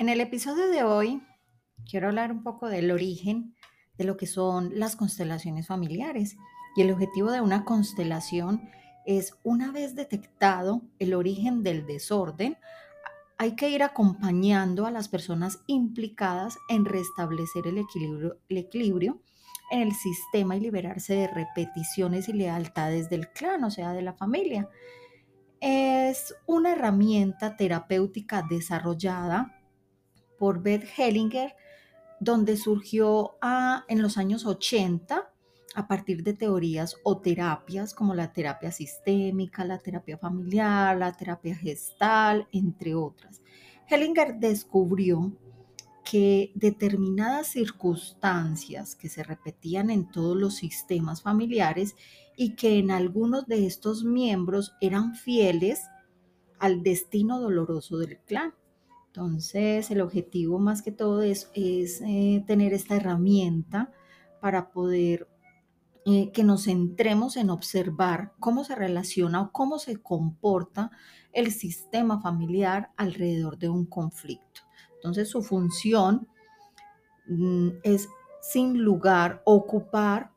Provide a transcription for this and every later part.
En el episodio de hoy quiero hablar un poco del origen de lo que son las constelaciones familiares. Y el objetivo de una constelación es, una vez detectado el origen del desorden, hay que ir acompañando a las personas implicadas en restablecer el equilibrio, el equilibrio en el sistema y liberarse de repeticiones y lealtades del clan, o sea, de la familia. Es una herramienta terapéutica desarrollada por Beth Hellinger, donde surgió ah, en los años 80 a partir de teorías o terapias como la terapia sistémica, la terapia familiar, la terapia gestal, entre otras. Hellinger descubrió que determinadas circunstancias que se repetían en todos los sistemas familiares y que en algunos de estos miembros eran fieles al destino doloroso del clan. Entonces, el objetivo más que todo es, eh, tener esta herramienta para poder eh, que nos centremos en observar cómo se relaciona o cómo se comporta el sistema familiar alrededor de un conflicto. Entonces, su función mm, es, sin lugar, ocupar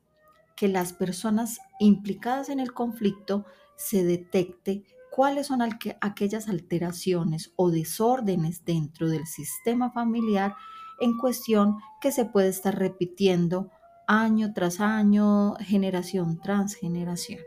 que las personas implicadas en el conflicto se detecte cuáles son aquellas alteraciones o desórdenes dentro del sistema familiar en cuestión que se puede estar repitiendo año tras año, generación tras generación.